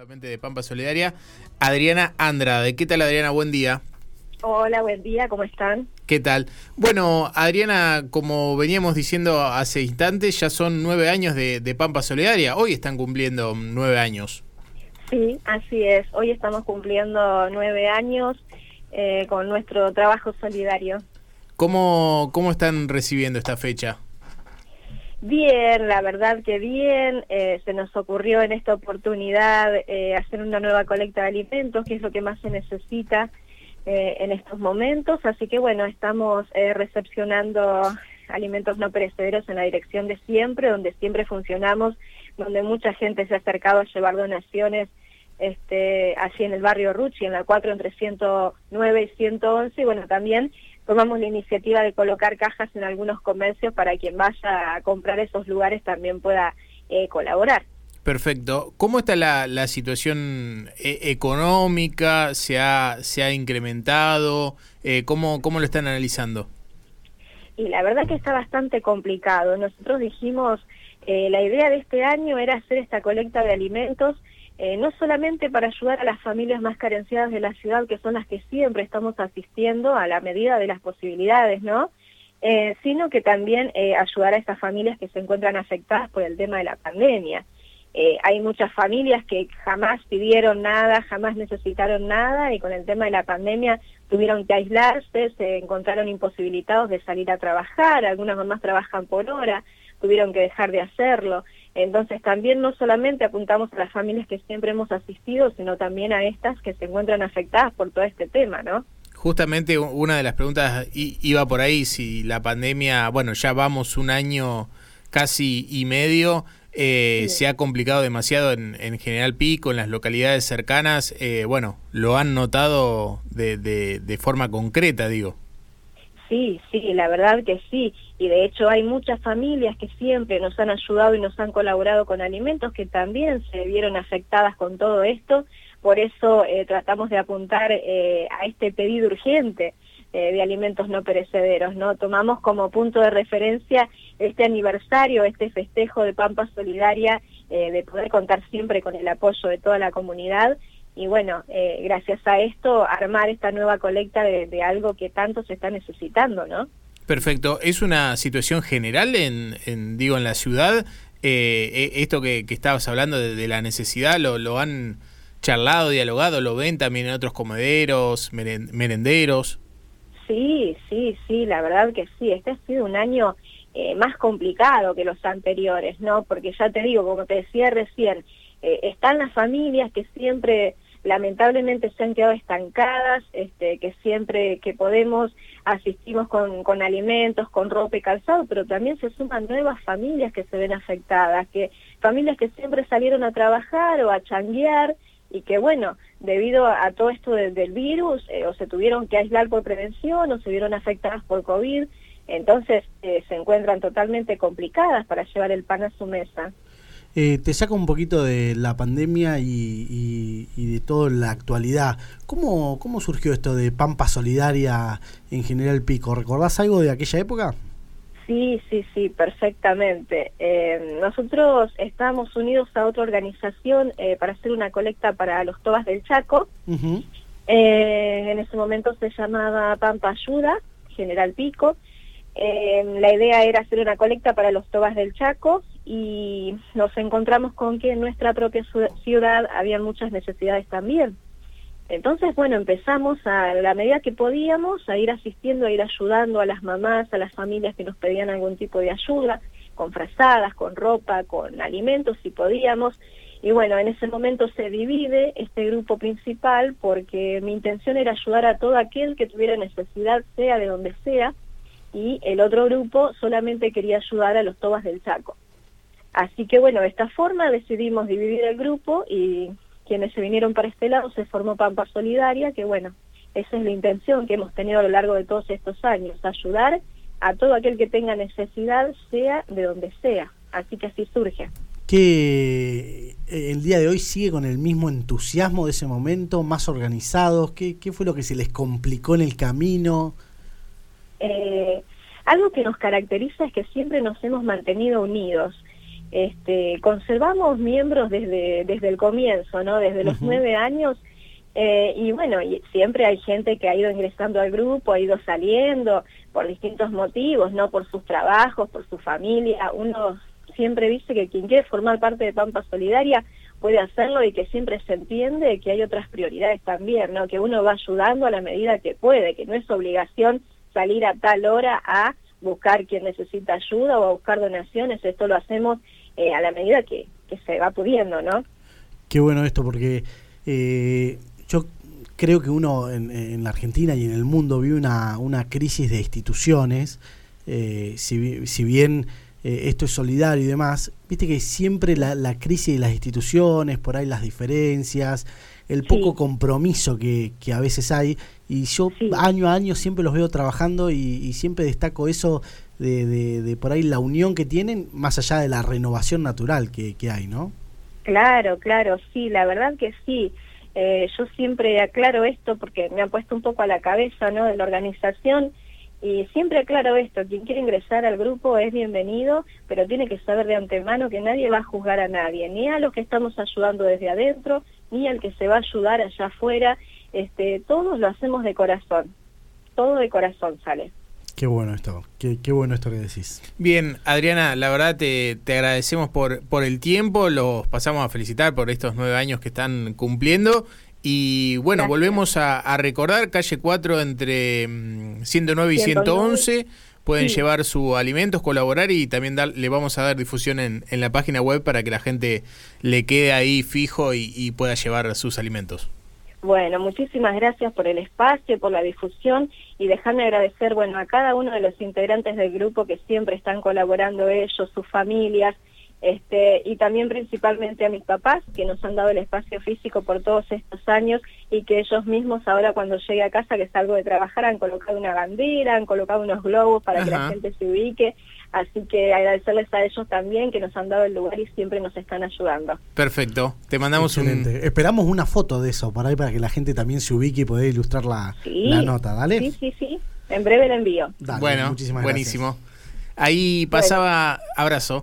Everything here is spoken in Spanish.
justamente de Pampa Solidaria, Adriana Andrade. ¿Qué tal Adriana? Buen día. Hola, buen día, ¿cómo están? ¿Qué tal? Bueno, Adriana, como veníamos diciendo hace instantes, ya son nueve años de, Pampa Solidaria. Hoy están cumpliendo nueve años. Sí, así es. Hoy estamos cumpliendo nueve años eh, con nuestro trabajo solidario. ¿Cómo, ¿Cómo están recibiendo esta fecha? Bien, la verdad que bien. Eh, se nos ocurrió en esta oportunidad eh, hacer una nueva colecta de alimentos, que es lo que más se necesita eh, en estos momentos. Así que bueno, estamos recepcionando alimentos no perecederos en la dirección de siempre, donde siempre funcionamos, donde mucha gente se ha acercado a llevar donaciones este, así en el barrio Ruchi, en la 4 entre 109 y 111, y bueno, también tomamos la iniciativa de colocar cajas en algunos comercios para quien vaya a comprar esos lugares también pueda eh, colaborar. Perfecto. ¿Cómo está la, la situación eh, económica? ¿Se ha, ¿Se ha incrementado? Eh, ¿cómo, ¿Cómo lo están analizando? Y la verdad que está bastante complicado. Nosotros dijimos, la idea de este año era hacer esta colecta de alimentos eh, no solamente para ayudar a las familias más carenciadas de la ciudad, que son las que siempre estamos asistiendo a la medida de las posibilidades, ¿no? Eh, sino que también eh, ayudar a estas familias que se encuentran afectadas por el tema de la pandemia. hay muchas familias que jamás pidieron nada, jamás necesitaron nada y con el tema de la pandemia tuvieron que aislarse, se encontraron imposibilitados de salir a trabajar, algunas mamás trabajan por hora, tuvieron que dejar de hacerlo. Entonces también no solamente apuntamos a las familias que siempre hemos asistido, sino también a estas que se encuentran afectadas por todo este tema, ¿no? Justamente una de las preguntas iba por ahí, si la pandemia, bueno, ya vamos un año casi y medio, eh, se ha complicado demasiado en, General Pico, en las localidades cercanas, eh, bueno, lo han notado de, de, de forma concreta, digo. Sí, sí, la verdad que sí. Y de hecho hay muchas familias que siempre nos han ayudado y nos han colaborado con alimentos que también se vieron afectadas con todo esto. Por eso eh, tratamos de apuntar eh, a este pedido urgente eh, de alimentos no perecederos. ¿no? Tomamos como punto de referencia este aniversario, este festejo de Pampa Solidaria, de poder contar siempre con el apoyo de toda la comunidad y bueno, eh, gracias a esto armar esta nueva colecta de, algo que tanto se está necesitando, ¿no? Perfecto. ¿Es una situación general en, digo, en la ciudad? Eh, eh, esto que, estabas hablando de, la necesidad, ¿lo, ¿lo, han charlado, dialogado, lo ven también en otros comederos, merenderos? Sí, sí, sí, la verdad que sí. Este ha sido un año más complicado que los anteriores, ¿no? Porque ya te digo, como te decía recién, eh, están las familias que siempre lamentablemente se han quedado estancadas, este, que siempre que podemos asistimos con, con alimentos, con ropa y calzado, pero también se suman nuevas familias que se ven afectadas, que familias que siempre salieron a trabajar o a changuear y que bueno, debido a, todo esto del virus, eh, o se tuvieron que aislar por prevención o se vieron afectadas por COVID, entonces eh, se encuentran totalmente complicadas para llevar el pan a su mesa. Eh, te saco un poquito de la pandemia y, de toda la actualidad. ¿Cómo, ¿Cómo surgió esto de Pampa Solidaria en General Pico? ¿Recordás algo de aquella época? Sí, sí, sí, perfectamente. Eh, nosotros estábamos unidos a otra organización eh, para hacer una colecta para los Tobas del Chaco. en ese momento se llamaba Pampa Ayuda, General Pico. la idea era hacer una colecta para los Tobas del Chaco y nos encontramos con que en nuestra propia ciudad había muchas necesidades también. Entonces, bueno, empezamos a la medida que podíamos a ir asistiendo, a ir ayudando a las mamás, a las familias que nos pedían algún tipo de ayuda, con frazadas, con ropa, con alimentos, si podíamos. Y bueno, en ese momento se divide este grupo principal porque mi intención era ayudar a todo aquel que tuviera necesidad, sea de donde sea, y el otro grupo solamente quería ayudar a los tobas del Chaco. Así que bueno, de esta forma decidimos dividir el grupo y quienes se vinieron para este lado se formó Pampa Solidaria, que bueno, esa es la intención que hemos tenido a lo largo de todos estos años, ayudar a todo aquel que tenga necesidad, sea de donde sea. Así que así surge. Que eh, el día de hoy sigue con el mismo entusiasmo de ese momento, más organizados. ¿Qué, qué fue lo que se les complicó en el camino? Eh, algo que nos caracteriza es que siempre nos hemos mantenido unidos este, conservamos miembros desde, desde el comienzo, ¿no? Desde los nueve años. Eh, y bueno, y siempre hay gente que ha ido ingresando al grupo, ha ido saliendo por distintos motivos, ¿no? Por sus trabajos, por su familia. Uno siempre dice que quien quiere formar parte de Pampa Solidaria puede hacerlo y que siempre se entiende que hay otras prioridades también, ¿no? Que uno va ayudando a la medida que puede, que no es obligación salir a tal hora a buscar quien necesita ayuda o a buscar donaciones, esto lo hacemos eh, a la medida que, se va pudiendo, ¿no? Qué bueno esto, porque eh, yo creo que uno en, la Argentina y en el mundo vive una, una crisis de instituciones, eh, si, si bien eh, esto es solidario y demás, viste que siempre la, la, crisis de las instituciones, por ahí las diferencias, el poco compromiso que, que, a veces hay, y yo año a año siempre los veo trabajando y, siempre destaco eso de, de, por ahí la unión que tienen, más allá de la renovación natural que, que hay, ¿no? Claro, claro, sí, la verdad que sí. Eh, yo siempre aclaro esto porque me ha puesto un poco a la cabeza, ¿no? De la organización y siempre aclaro esto, quien quiere ingresar al grupo es bienvenido, pero tiene que saber de antemano que nadie va a juzgar a nadie, ni a los que estamos ayudando desde adentro, ni al que se va a ayudar allá afuera. Este, todos lo hacemos de corazón, todo de corazón sale. Qué bueno esto, qué, qué, bueno esto que decís. Bien, Adriana, la verdad te, te agradecemos por, por el tiempo, los pasamos a felicitar por estos nueve años que están cumpliendo y bueno, volvemos a, recordar, calle 4 entre 109 mm, y 111. Pueden llevar sus alimentos, colaborar y también le vamos a dar difusión en, en, la página web para que la gente le quede ahí fijo y, pueda llevar sus alimentos. Bueno, muchísimas gracias por el espacio, por la difusión y dejarme agradecer, bueno, a cada uno de los integrantes del grupo que siempre están colaborando ellos, sus familias, este, y también principalmente a mis papás que nos han dado el espacio físico por todos estos años y que ellos mismos ahora cuando llegue a casa que salgo de trabajar han colocado una bandera, han colocado unos globos para que la gente se ubique, así que agradecerles a ellos también que nos han dado el lugar y siempre nos están ayudando. Perfecto, te mandamos un... Esperamos una foto de eso para ahí para que la gente también se ubique y pueda ilustrar la, nota, ¿dale? Sí, sí, sí, en breve la envío. bueno, buenísimo. Ahí pasaba, abrazo,